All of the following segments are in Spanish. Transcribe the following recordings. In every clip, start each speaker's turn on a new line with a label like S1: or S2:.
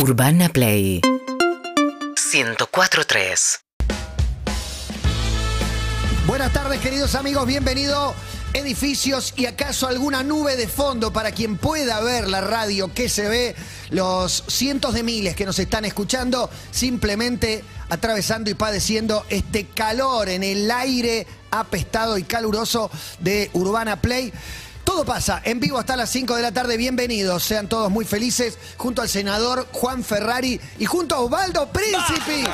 S1: Urbana Play 104.3
S2: Buenas tardes, queridos amigos. Bienvenido. Edificios y acaso alguna nube de fondo para quien pueda ver la radio que se ve, los cientos de miles que nos están escuchando, simplemente atravesando y padeciendo este calor en el aire apestado y caluroso de Urbana Play. Todo pasa en vivo hasta las 5 de la tarde. Bienvenidos, sean todos muy felices. Junto al senador Juan Ferrari y junto a Osvaldo Príncipe.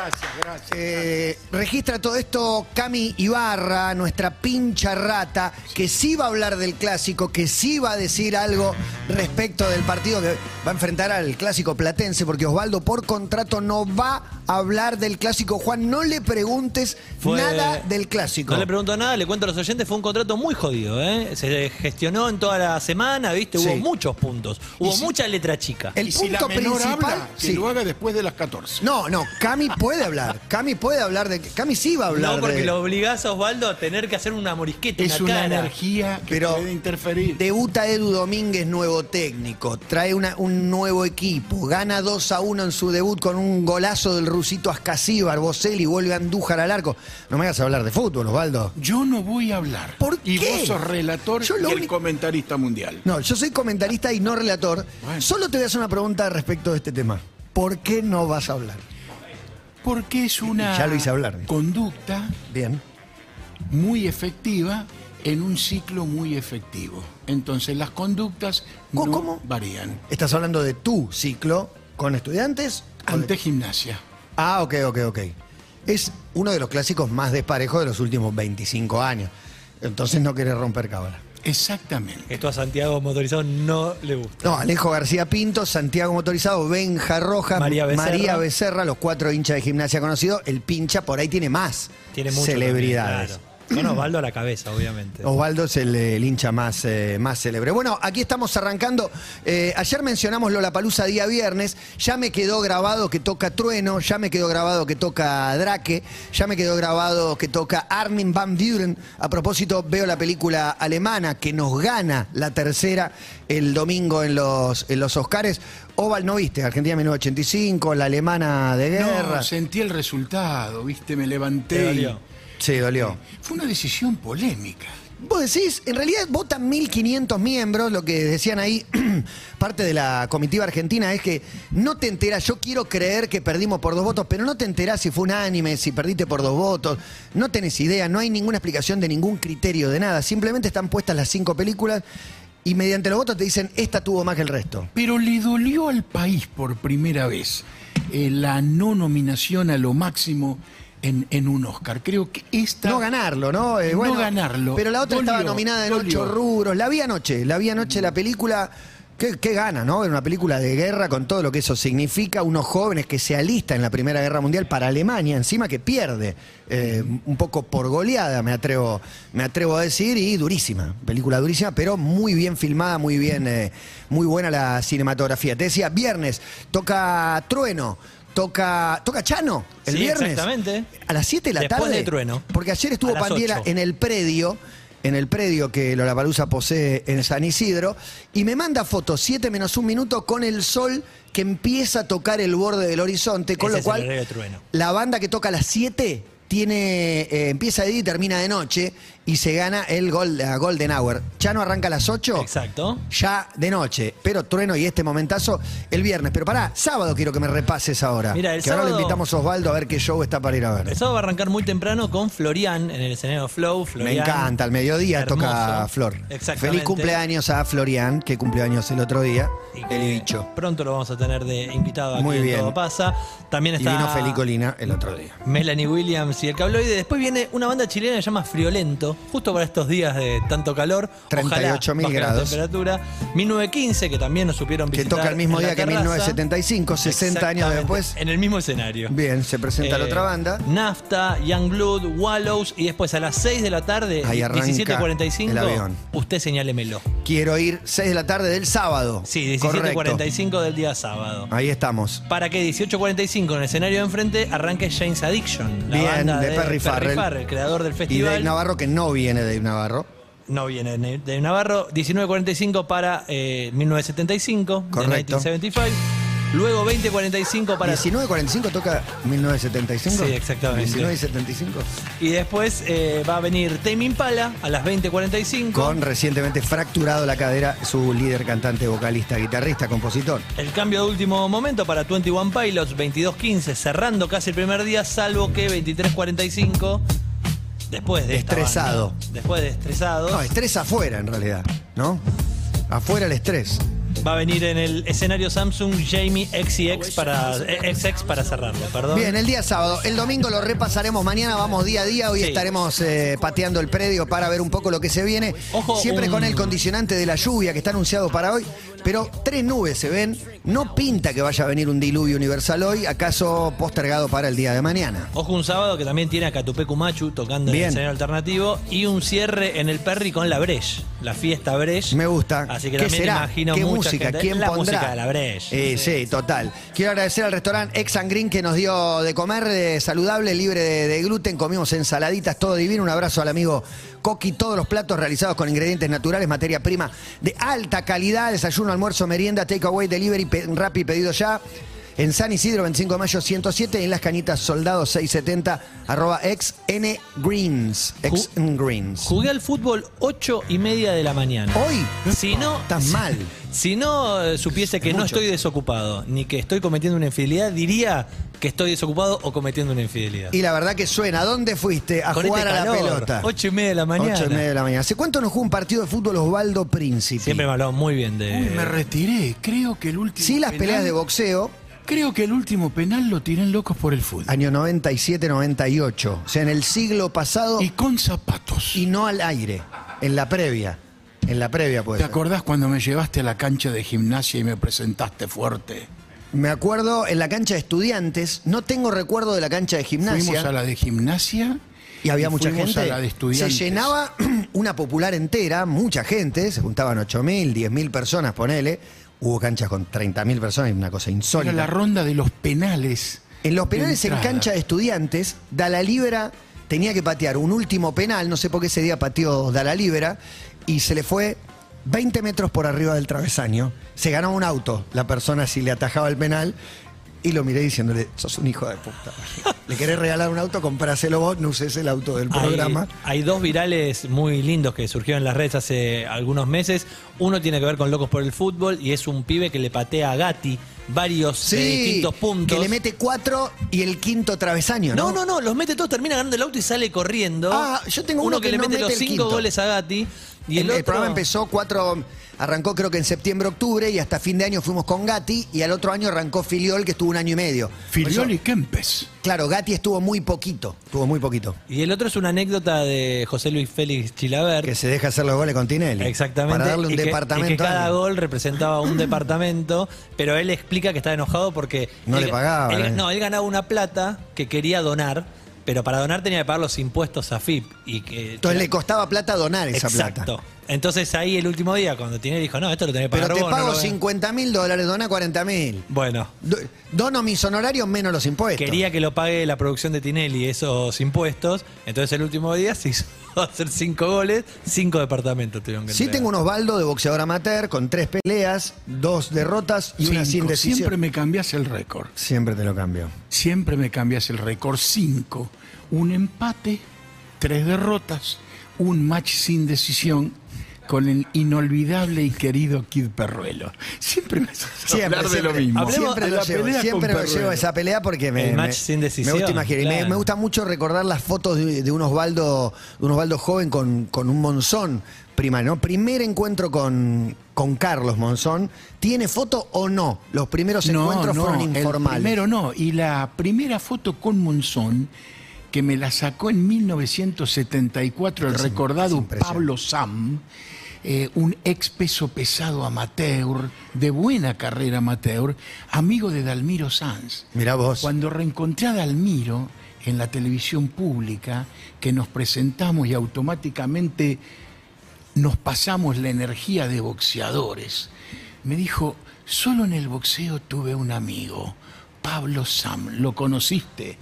S3: Gracias.
S2: Eh, registra todo esto Cami Ibarra, nuestra pincha rata, que sí va a hablar del clásico, que sí va a decir algo respecto del partido que va a enfrentar al clásico platense, porque Osvaldo por contrato no va a hablar del clásico. Juan, no le preguntes
S4: Fue-
S2: nada del clásico.
S4: No le pregunto nada, le cuento a los oyentes, fue un contrato muy jodido, ¿eh? Se gestionó en toda la semana, ¿viste? Hubo
S2: Sí.
S4: muchos puntos, hubo
S2: si-
S4: mucha letra chica.
S2: El
S3: y si la
S2: punto
S3: menor
S2: principal.
S3: habla, que
S2: sí.
S3: lo haga después de las 14.
S2: No, no, Cami puede hablar. Cami puede hablar de. Cami sí va a hablar
S4: No, porque
S2: de.
S4: lo obligás a Osvaldo a tener que hacer una morisqueta,
S3: Es
S4: una cara.
S3: energía que
S2: Pero
S3: puede interferir.
S2: Debuta Edu Domínguez, nuevo técnico. Trae una- un nuevo equipo. Gana 2 a 1 en su debut con un golazo del rusito Ascasíbar, Boselli, vuelve a Andújar al arco. No me hagas hablar de fútbol, Osvaldo.
S3: Yo no voy a hablar.
S2: ¿Por
S3: y
S2: qué?
S3: vos sos relator
S2: Yo
S3: y el
S2: único-
S3: comentarista mundial.
S2: No, yo soy comentarista y no relator.
S3: Bueno.
S2: Solo te voy a hacer una pregunta respecto de este tema. ¿Por qué no vas a hablar?
S3: Porque es una
S2: Ya lo hice hablar.
S3: conducta
S2: Bien.
S3: muy efectiva en un ciclo muy efectivo. Entonces las conductas
S2: ¿Cómo-
S3: no
S2: cómo?
S3: varían.
S2: ¿Estás hablando de tu ciclo con estudiantes?
S3: Ante gimnasia.
S2: Ah, ok, ok, ok. Es uno de los clásicos más desparejos de los últimos 25 años. Entonces no querés romper cábala.
S3: Exactamente.
S4: Esto a Santiago Motorizado no le gusta.
S2: No, Alejo García Pinto, Santiago Motorizado, Benja Rojas,
S4: María Becerra.
S2: María Becerra, los cuatro hinchas de gimnasia conocidos. El pincha por ahí tiene más
S4: Tiene mucho
S2: celebridades.
S4: también, claro. Con Osvaldo a la cabeza, obviamente.
S2: Osvaldo es el, el hincha más, eh, más célebre. Bueno, aquí estamos arrancando. Eh, ayer mencionamos Lollapalooza día viernes. Ya me quedó grabado que toca Trueno, ya me quedó grabado que toca Drake, ya me quedó grabado que toca Armin Van Buren. A propósito, veo la película alemana que nos gana la tercera el domingo en los, en los Oscars. Oval, ¿no viste? Argentina 1985, la alemana de guerra.
S3: No, sentí el resultado, viste, me levanté.
S2: Sí, dolió.
S3: Fue una decisión polémica.
S2: Vos decís, en realidad votan 1.500 miembros, lo que decían ahí, parte de la comitiva argentina es que no te enterás, yo quiero creer que perdimos por dos votos, pero no te enterás si fue unánime, si perdiste por dos votos, no tenés idea, no hay ninguna explicación de ningún criterio de nada, simplemente están puestas las cinco películas y mediante los votos te dicen, esta tuvo más que el resto.
S3: Pero le dolió al país por primera vez eh, la no nominación a lo máximo en, en un Oscar. Creo que esta.
S2: No ganarlo, ¿no? Eh,
S3: No
S2: bueno,
S3: ganarlo.
S2: Pero la otra estaba nominada en
S3: dolió.
S2: ocho rubros. La vi anoche, la vi anoche la película. ¿Qué, qué gana, no? En una película de guerra con todo lo que eso significa. Unos jóvenes que se alistan en la Primera Guerra Mundial para Alemania, encima que pierde. eh, un poco por goleada, me atrevo, me atrevo a decir, y durísima. Película durísima, pero muy bien filmada, muy bien, eh, muy buena la cinematografía. Te decía, viernes, toca Trueno. Toca, toca Chano el
S4: Sí,
S2: viernes.
S4: exactamente.
S2: A las 7 de la
S4: Después
S2: tarde.
S4: de Trueno.
S2: Porque ayer estuvo Pandiera
S4: ocho.
S2: en el predio, en el predio que Lollapalooza posee en San Isidro, y me manda fotos 7 menos un minuto con el sol que empieza a tocar el borde del horizonte, con
S4: Ese
S2: lo cual la banda que toca a las 7 tiene, eh, empieza de día y termina de noche y se gana el gol, la Golden Hour. Chano arranca a las 8
S4: Exacto.
S2: ya de noche, pero Trueno y este momentazo el viernes. Pero pará, sábado quiero que me repases ahora.
S4: Mira, el
S2: que ahora le invitamos a Osvaldo a ver qué show está para ir a ver.
S4: El sábado va a arrancar muy temprano con Florian en el escenario Flow.
S2: Me encanta, al mediodía toca. Flor.
S4: Exactamente.
S2: Feliz cumpleaños a Florian, que cumplió años el otro día.
S4: Y
S2: El bicho.
S4: Pronto lo vamos a tener de invitado aquí
S2: Muy
S4: en
S2: bien.
S4: Todo Pasa. También
S2: Y
S4: está
S2: vino Felicolina el otro día.
S4: Melanie Williams y el cabloide. Después viene una banda chilena que se llama Friolento, justo para estos días de tanto calor.
S2: 38.000
S4: Ojalá baje la
S2: grados.
S4: temperatura. 1915, que también nos supieron
S2: Que
S4: visitar.
S2: toca el mismo día que
S4: terraza.
S2: 1975, 60 años después.
S4: En el mismo escenario.
S2: Bien, se presenta la
S4: Eh,
S2: otra banda.
S4: Nafta, Youngblood, Wallows y después a las 6 de la tarde,
S2: Ahí arranca
S4: 17.45,
S2: el avión.
S4: usted señálemelo.
S2: Quiero ir 6 de la tarde del sábado.
S4: Sí,
S2: Correcto.
S4: 17.45 del día sábado.
S2: Ahí estamos.
S4: Para que 18.45 en el escenario de enfrente arranque James Addiction, la
S2: Bien,
S4: banda
S2: de
S4: de,
S2: Perry Farrell.
S4: creador del
S2: Y
S4: festival.
S2: Dave Navarro, que no viene Dave Navarro.
S4: no viene de de Navarro. 19.45 para eh, 1975, de
S2: Correcto.
S4: 1975. Luego 20.45 para...
S2: 19.45 toca 1975.
S4: Sí, exactamente.
S2: 19.75.
S4: Y después eh, va a venir Tame Impala a las 20.45.
S2: Con recientemente fracturado la cadera su líder, cantante, vocalista, guitarrista, compositor.
S4: El cambio de último momento para 21 Pilots, 22.15, cerrando casi el primer día, salvo que 23.45, después de esta
S2: Estresado.
S4: banda, después de estresado,
S2: No, estrés afuera en realidad, ¿no? Afuera el estrés.
S4: va a venir en el escenario Samsung Jamie XX para, XX para cerrarlo, perdón.
S2: Bien, el día sábado. El domingo lo repasaremos mañana, vamos día a día. Hoy
S4: Sí.
S2: estaremos eh, pateando el predio para ver un poco lo que se viene.
S4: Ojo,
S2: Siempre
S4: un-
S2: con el condicionante de la lluvia que está anunciado para hoy. Pero tres nubes se ven. No pinta que vaya a venir un diluvio universal hoy, acaso postergado para el día de mañana.
S4: Ojo un sábado que también tiene a Catupecu Machu tocando en el escenario alternativo y un cierre en el Perry con la Breche, la fiesta Breche.
S2: Me gusta.
S4: Así que
S2: ¿Qué
S4: también
S2: será?
S4: imagino
S2: ¿Qué
S4: mucha
S2: música?
S4: gente-
S2: ¿Quién
S4: la
S2: pondrá?
S4: música de la Breche.
S2: Eh, sí, total. Quiero agradecer al restaurante Ex and Green que nos dio de comer eh, saludable, libre de, de gluten. Comimos ensaladitas, todo divino. Un abrazo al amigo Coqui. Todos los platos realizados con ingredientes naturales, materia prima de alta calidad. Desayuno, almuerzo, merienda, takeaway, delivery, pe- Rappi, pedido ya. En San Isidro, 25 de mayo 107, en las cañitas Soldados 670, arroba ex N Greens. Ex
S4: Ju-
S2: N Greens.
S4: Jugué al fútbol 8 y media de la mañana.
S2: Hoy
S4: Si no,
S2: estás mal.
S4: si no eh, supiese que no estoy desocupado, ni que estoy cometiendo una infidelidad, diría que estoy desocupado o cometiendo una infidelidad.
S2: Y la verdad que suena. ¿A dónde fuiste a
S4: Con
S2: jugar
S4: este
S2: a la pelota?
S4: 8 y media de la mañana.
S2: Ocho y media de la mañana. ¿Hace cuánto no jugó un partido de fútbol Osvaldo Príncipe?
S4: Siempre me hablaban muy bien de.
S3: Uy, me retiré. Creo que el último.
S2: Sí, las
S3: penal-
S2: peleas de boxeo,
S3: Creo que el último penal lo tiran locos por el fútbol.
S2: año 97-98. O sea, en el siglo pasado
S3: Y con zapatos.
S2: y no al aire. En la previa. En la previa, pues.
S3: ¿Te acordás cuando me llevaste a la cancha de gimnasia y me presentaste fuerte?
S2: Me acuerdo en la cancha de estudiantes. No tengo recuerdo de la cancha de gimnasia.
S3: Fuimos a la de gimnasia
S2: Y había mucha gente.
S3: a la de
S2: se llenaba una popular entera, mucha gente, se juntaban 8.000, 10.000 personas, ponele. Hubo canchas con 30.000 personas, una cosa
S3: Era
S2: insólita.
S3: la ronda de los penales.
S2: En los penales en cancha de estudiantes, Dala Libera tenía que patear un último penal, no sé por qué ese día pateó Dala Libera, y se le fue 20 metros por arriba del travesaño. Se ganó un auto la persona si le atajaba el penal. Y lo miré diciéndole, sos un hijo de puta. Le querés regalar un auto, compráselo vos, no uses el auto del programa.
S4: hay dos virales muy lindos que surgieron en las redes hace algunos meses. Uno tiene que ver con Locos por el Fútbol y es un pibe que le patea a Gatti varios
S2: Sí,
S4: distintos puntos.
S2: que le mete cuatro y el quinto travesaño, ¿no?
S4: No, no, no, los mete todos, termina ganando el auto y sale corriendo.
S2: Ah, yo tengo uno que
S4: le
S2: no
S4: mete los
S2: el
S4: cinco
S2: quinto.
S4: goles a Gatti. Y
S2: el,
S4: el,
S2: el
S4: otro,
S2: programa empezó cuatro, arrancó creo que en septiembre, octubre, y hasta fin de año fuimos con Gatti, y al otro año arrancó Filiol, que estuvo un año y medio.
S3: Filiol y Kempes.
S2: claro, Gatti estuvo muy poquito, estuvo muy poquito.
S4: Y el otro es una anécdota de José Luis Félix Chilaver.
S2: Que se deja hacer los goles con Tinelli.
S4: Exactamente.
S2: Para darle un
S4: y que-
S2: departamento.
S4: Y que
S2: a
S4: cada gol representaba un departamento, pero él explica que estaba enojado porque.
S2: No
S4: él-
S2: le pagaban,
S4: él-
S2: eh.
S4: no, él ganaba una plata que quería donar, pero para donar tenía que pagar los impuestos a FIP. Y que,
S2: Entonces le costaba plata donar esa
S4: Exacto.
S2: plata.
S4: Entonces ahí el último día, cuando Tinelli dijo, no, esto lo tenés que
S2: Pero
S4: pagar
S2: te
S4: vos, no
S2: pago
S4: lo a-".
S2: 50 mil dólares, dona 40 mil.
S4: Bueno,
S2: Dono mis honorarios menos los impuestos.
S4: quería que lo pague la producción de Tinelli esos impuestos. Entonces el último día se hizo hacer cinco goles, cinco departamentos tuvieron que
S2: Sí
S4: entregar.
S2: tengo un Osvaldo de boxeador amateur con tres peleas, dos derrotas y una sin
S3: Cinco.
S2: decisión.
S3: Siempre me cambias el récord.
S2: Siempre te lo cambio.
S3: Siempre me cambias el récord. Cinco. Un empate, tres derrotas, un match sin decisión con el inolvidable y querido Kid Perruelo. Siempre me
S2: Siempre,
S3: hablar de
S2: siempre,
S3: lo mismo.
S4: Hablemos
S2: siempre
S3: de
S2: lo llevo, siempre lo llevo esa pelea porque me,
S4: El match
S2: me-
S4: sin
S2: me
S4: decisión,
S2: gusta imaginar. Y me-
S4: claro.
S2: Me, gusta mucho recordar las fotos de, de un Osvaldo, de un Osvaldo joven con, con un Monzón primario. ¿no? Primer encuentro con, con Carlos Monzón. ¿Tiene foto o no? Los primeros encuentros fueron
S3: el
S2: informales.
S3: primero no. Y la primera foto con Monzón, que me la sacó en 1974 el
S2: Es
S3: recordado. Pablo Sam, eh, un ex peso pesado amateur, de buena carrera amateur, amigo de Dalmiro Sanz.
S2: Mirá vos.
S3: Cuando reencontré a Dalmiro en la televisión pública, que nos presentamos y automáticamente nos pasamos la energía de boxeadores, me dijo, solo en el boxeo tuve un amigo, Pablo Sam, ¿lo conociste?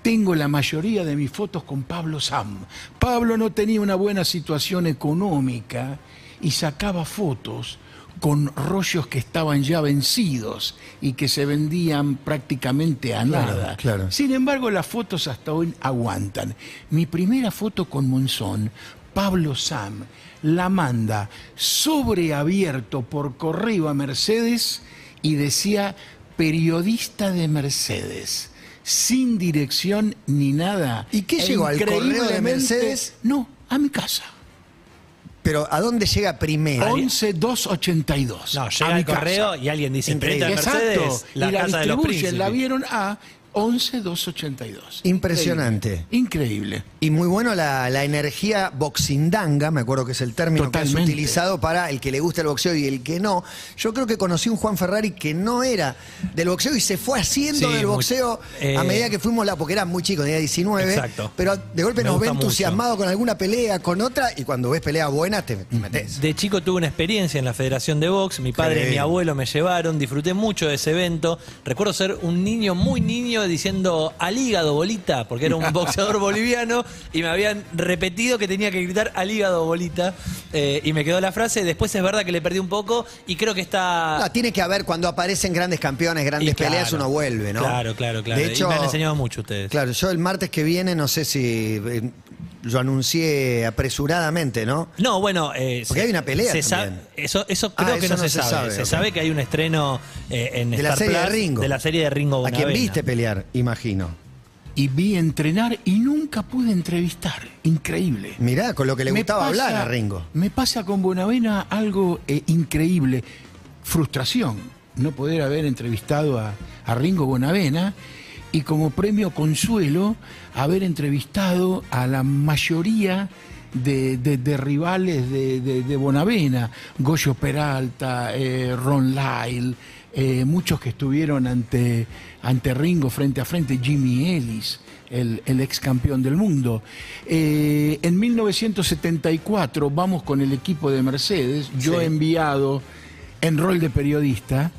S3: tengo la mayoría de mis fotos con Pablo Sam. Pablo no tenía una buena situación económica y sacaba fotos con rollos que estaban ya vencidos y que se vendían prácticamente a
S2: Claro,
S3: nada.
S2: claro.
S3: Sin embargo, las fotos hasta hoy aguantan. Mi primera foto con Monzón, Pablo Sam, la manda sobreabierto por correo a Mercedes y decía periodista de Mercedes. Sin dirección ni nada.
S2: ¿Y qué llegó, al correo de Mercedes?
S3: No, a mi casa.
S2: Pero ¿a dónde llega primero?
S3: 11282.
S4: No,
S3: a
S4: llega
S3: mi
S4: el correo y alguien dice,
S2: Increíble.
S4: "Perita de Mercedes,
S3: Exacto.
S4: la
S3: y la
S4: casa de los
S3: distribuyen,
S4: príncipes.
S3: la vieron a 11282.
S2: Impresionante.
S3: Increíble.
S2: Y muy bueno la, la energía boxindanga, me acuerdo que es el término que
S3: Totalmente.
S2: es utilizado para el que le gusta el boxeo y el que no. Yo creo que conocí un Juan Ferrari que no era del boxeo y se fue haciendo
S4: Sí,
S2: del
S4: muy-
S2: boxeo
S4: eh,
S2: a medida que fuimos la, porque era muy chico, tenía 19.
S4: Exacto.
S2: Pero de golpe
S4: Me
S2: nos ve
S4: mucho.
S2: entusiasmado con alguna pelea, con otra, y cuando ves peleas buenas te, te metes.
S4: De chico tuve una experiencia en la Federación de Box. Mi padre y mi abuelo me llevaron. Disfruté mucho de ese evento. Recuerdo ser un niño muy niño diciendo al hígado bolita, porque era un boxeador boliviano y me habían repetido que tenía que gritar al hígado bolita. eh, y me quedó la frase. Después es verdad que le perdí un poco y creo que está.
S2: Tiene que haber, cuando aparecen grandes campeones, grandes
S4: claro,
S2: peleas, uno vuelve, ¿no?
S4: Claro, claro, claro.
S2: De hecho,
S4: y me han enseñado mucho ustedes.
S2: Claro, yo el martes que viene, no sé si eh, lo anuncié apresuradamente, ¿no?
S4: No, bueno. eh,
S2: Porque
S4: se-
S2: hay una pelea
S4: se
S2: también.
S4: Eso, eso
S2: Ah,
S4: creo que
S2: eso
S4: no,
S2: no
S4: se,
S2: se
S4: sabe.
S2: sabe,
S4: Se sabe que hay un estreno eh, en
S2: De la serie de Ringo.
S4: De la serie de Ringo
S2: A quien
S4: Bonavena.
S2: viste pelear, imagino.
S3: Y vi entrenar y nunca pude entrevistar. Increíble.
S2: Mirá, con lo que le
S3: Me
S2: gustaba
S3: pasa-
S2: hablar a Ringo.
S3: Me pasa con Bonavena algo eh, increíble. Frustración. No poder haber entrevistado a, a Ringo Bonavena y como premio consuelo haber entrevistado a la mayoría de, de- de rivales de, Bonavena. Goyo Peralta, eh, Ron Lyle, eh, muchos que estuvieron ante, ante Ringo frente a frente, Jimmy Ellis el, el ex campeón del mundo. Eh, en 1974 vamos con el equipo de Mercedes, yo
S2: Sí.
S3: he enviado en rol de periodista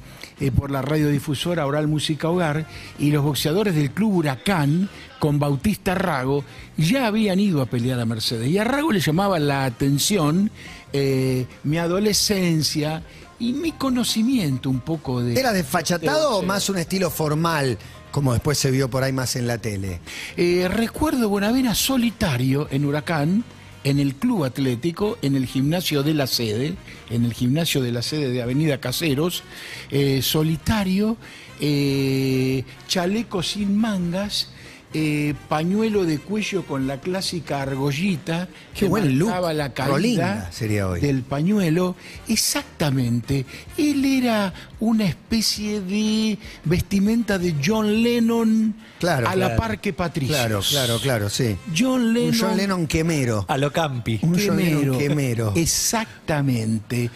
S3: eh, por la radiodifusora Oral Música Hogar y los boxeadores del Club Huracán con Bautista Rago ya habían ido a pelear a Mercedes y a Rago le llamaba la atención eh, mi adolescencia y mi conocimiento un poco de...
S2: ¿Era desfachatado
S3: de
S2: o más un estilo formal, como después se vio por ahí más en la tele?
S3: Eh, recuerdo Bonavena solitario en Huracán, en el club atlético, en el gimnasio de la sede, en el gimnasio de la sede de Avenida Caseros, eh, solitario, eh, chaleco sin mangas, eh, pañuelo de cuello con la clásica argollita
S2: Qué
S3: que
S2: buen look.
S3: marcaba la caída
S2: sería hoy.
S3: del pañuelo. Exactamente. Él era una especie de vestimenta de John Lennon
S2: Claro,
S3: a la
S2: claro.
S3: par que Patricio.
S2: Claro, claro, claro, sí.
S3: John Lennon.
S2: Un John Lennon quemero.
S4: A lo campi.
S2: Un John Lennon
S3: quemero.
S2: quemero.
S3: Exactamente.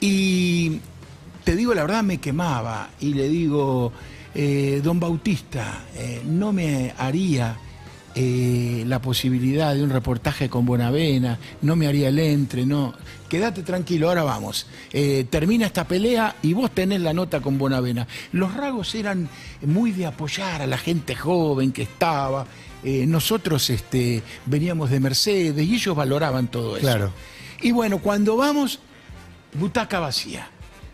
S3: Y te digo la verdad, me quemaba. Y le digo, eh, don Bautista, eh, no me haría eh, la posibilidad de un reportaje con Bonavena, no me haría el entre, no. Quédate tranquilo, ahora vamos. Termina esta pelea y vos tenés la nota con Bonavena. Los ragos eran muy de apoyar a la gente joven que estaba. Nosotros este, veníamos de Mercedes y ellos valoraban todo eso.
S2: Claro.
S3: Y bueno, cuando vamos, butaca vacía.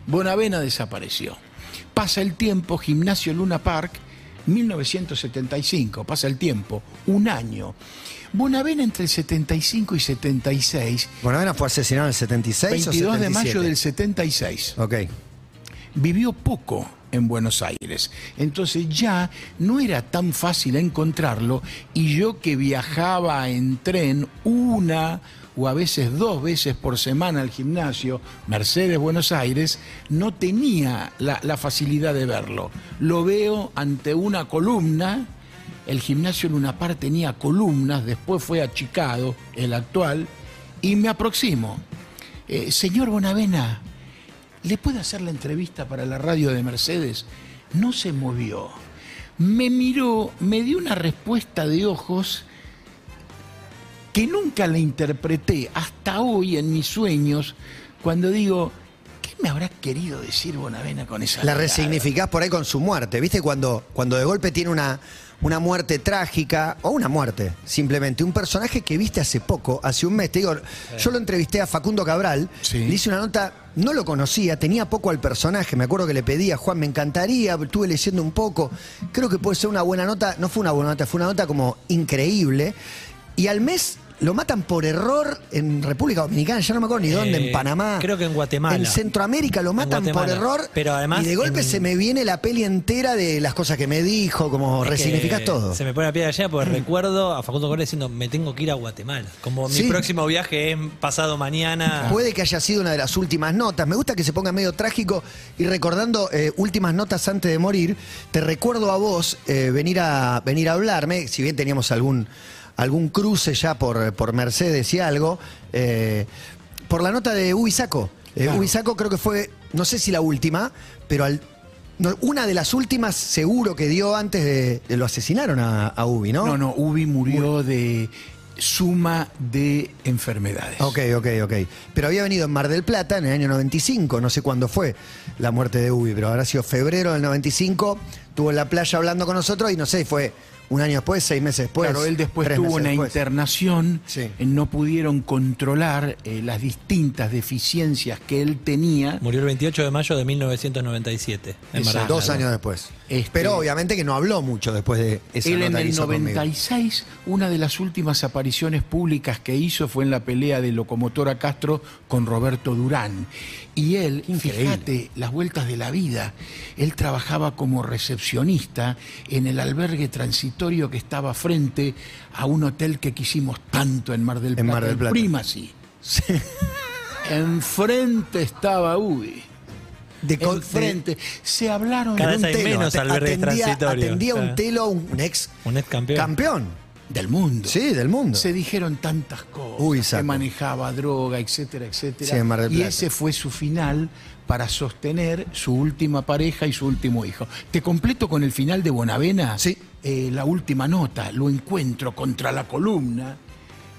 S3: Bonavena desapareció. Pasa el tiempo, Gimnasio Luna Park, 1975, pasa el tiempo, un año. Bonavena entre el 75 y 76,
S2: Bonavena fue asesinado en el 76
S3: 22
S2: o
S3: de mayo
S2: 77?
S3: del 76
S2: Ok.
S3: Vivió poco en Buenos Aires. Entonces ya no era tan fácil encontrarlo y yo que viajaba en tren una o a veces dos veces por semana al gimnasio, Mercedes Buenos Aires, no tenía la, facilidad de verlo. Lo veo ante una columna, el gimnasio Luna Park tenía columnas, después fue achicado, el actual, y me aproximo. Eh, señor Bonavena, ¿Le puede hacer la entrevista para la radio de Mercedes? No se movió. Me miró, me dio una respuesta de ojos que nunca la interpreté hasta hoy en mis sueños cuando digo, ¿qué me habrá querido decir Bonavena con esa
S2: La
S3: mirada?
S2: resignificás por ahí con su muerte. ¿Viste? Cuando, cuando de golpe tiene una, una muerte trágica, o una muerte, simplemente, un personaje que viste hace poco, hace un mes. Te digo, yo lo entrevisté a Facundo Cabral,
S3: Sí.
S2: le hice una nota, no lo conocía, tenía poco al personaje, me acuerdo que le pedía, Juan, me encantaría, estuve leyendo un poco, creo que puede ser una buena nota, no fue una buena nota, fue una nota como increíble, y al mes... Lo matan por error en República Dominicana, ya no me acuerdo ni dónde,
S4: Eh,
S2: en Panamá.
S4: creo que en Guatemala.
S2: En Centroamérica lo matan por error.
S4: Pero además
S2: y de golpe
S4: en-
S2: se me viene la peli entera de las cosas que me dijo, como
S4: Es
S2: resignificas todo.
S4: Se me pone la piel allá porque recuerdo a Facundo Correa diciendo, me tengo que ir a Guatemala. Como
S2: Sí.
S4: mi próximo viaje es pasado mañana.
S2: Puede que haya sido una de las últimas notas. Me gusta que se ponga medio trágico y recordando eh, últimas notas antes de morir, te recuerdo a vos eh, venir, a, venir a hablarme, si bien teníamos algún, algún cruce ya por, por Mercedes y algo, eh, por la nota de Ubisaco. Eh,
S3: Claro.
S2: Ubisaco creo que fue, no sé si la última, pero al- no, una de las últimas seguro que dio antes de, de lo asesinaron a, a Ubi, ¿no?
S3: No, no, Ubi murió de suma de enfermedades.
S2: Ok, ok, ok. Pero había venido en Mar del Plata en el año 95, no sé cuándo fue la muerte de Ubi, pero habrá sido febrero del 95, estuvo en la playa hablando con nosotros y no sé, fue un año después, seis meses después.
S3: Claro, él después tuvo una
S2: después.
S3: internación,
S2: Sí.
S3: eh, no pudieron controlar eh, las distintas deficiencias que él tenía.
S4: Murió el 28 de mayo de 1997 en Mar del
S3: Exacto.
S2: Dos años después.
S3: Este-
S2: Pero obviamente que no habló mucho después de esa
S3: Él en el
S2: hizo conmigo.
S3: 96, una de las últimas apariciones públicas que hizo fue en la pelea de Locomotora Castro con Roberto Durán. Y él, fíjate, las vueltas de la vida, él trabajaba como recepcionista en el albergue transitorio que estaba frente a un hotel que quisimos tanto en Mar del
S2: En
S3: Plata,
S2: Mar del
S3: el
S2: Plata.
S3: Primacy. Enfrente estaba Ubi.
S2: De
S3: Enfrente. Se hablaron
S4: Cada
S2: de un
S4: hay
S2: telo.
S4: menos
S2: Ate-
S4: albergues
S2: atendía, un telo, un, un ex
S4: Un ex campeón.
S2: campeón.
S3: del mundo.
S2: Sí, del mundo.
S3: Se dijeron tantas cosas,
S2: Uy,
S3: que manejaba droga, etcétera, etcétera.
S2: Sí, en Mar del
S3: y
S2: Plata.
S3: ese fue su final para sostener su última pareja y su último hijo. Te completo con el final de Bonavena.
S2: Sí.
S3: Eh, la última nota, lo encuentro contra la columna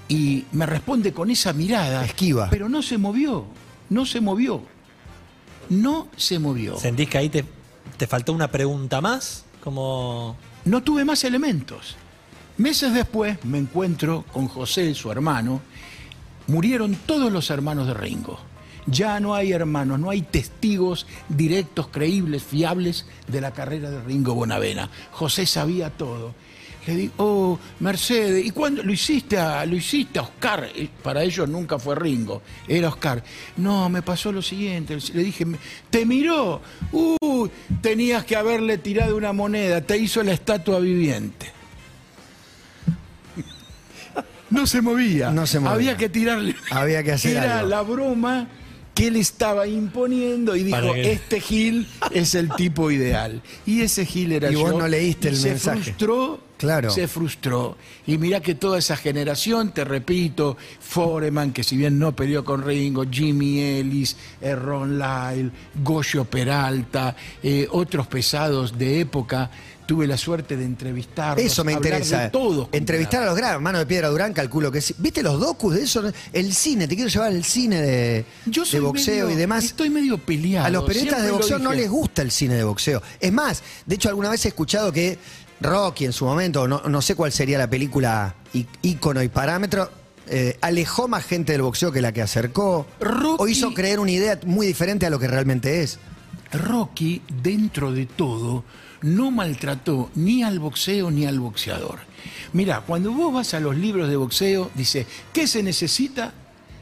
S3: y me responde con esa mirada.
S2: Esquiva.
S3: Pero no se movió, no se movió. No se movió.
S4: ¿Sentís que ahí te, te faltó una pregunta más? Como...
S3: No tuve más elementos. Meses después me encuentro con José, su hermano. Murieron todos los hermanos de Ringo. Ya no hay hermanos, no hay testigos directos, creíbles, fiables de la carrera de Ringo Bonavena. José sabía todo. Le digo, oh, Mercedes, ¿y cuándo lo hiciste a, lo hiciste a Oscar? Para ellos nunca fue Ringo, era Oscar. No, me pasó lo siguiente. Le dije, te miró. Uy, tenías que haberle tirado una moneda, te hizo la estatua viviente. No se movía.
S2: No se movía.
S3: Había que tirarle.
S2: Había que hacer
S3: Era
S2: algo.
S3: la broma que él estaba imponiendo y dijo, este Gil es el tipo ideal. Y ese Gil era
S2: Y
S3: yo.
S2: vos no leíste
S3: Y
S2: el
S3: se
S2: mensaje.
S3: frustró.
S2: Claro.
S3: Se frustró. Y mira que toda esa generación, te repito, Foreman, que si bien no peleó con Ringo, Jimmy Ellis, eh, Ron Lyle, Goyo Peralta, eh, otros pesados de época, tuve la suerte de entrevistarlos.
S2: Eso me interesa.
S3: De todos.
S2: Entrevistar a los grandes, mano de piedra Durán, calculo que sí. ¿Viste los docus de eso? El cine, te quiero llevar al cine de,
S3: Yo
S2: de boxeo
S3: medio-
S2: y demás.
S3: Estoy medio peleado.
S2: A los periodistas de
S3: siempre
S2: boxeo no les gusta el cine de boxeo. Es más, de hecho, alguna vez he escuchado que Rocky en su momento, no, no sé cuál sería la película ícono y parámetro, eh, alejó más gente del boxeo que la que acercó.
S3: Rocky-
S2: O hizo creer una idea muy diferente a lo que realmente es.
S3: Rocky, dentro de todo, no maltrató ni al boxeo ni al boxeador. Mira, cuando vos vas a los libros de boxeo, dice, ¿qué se necesita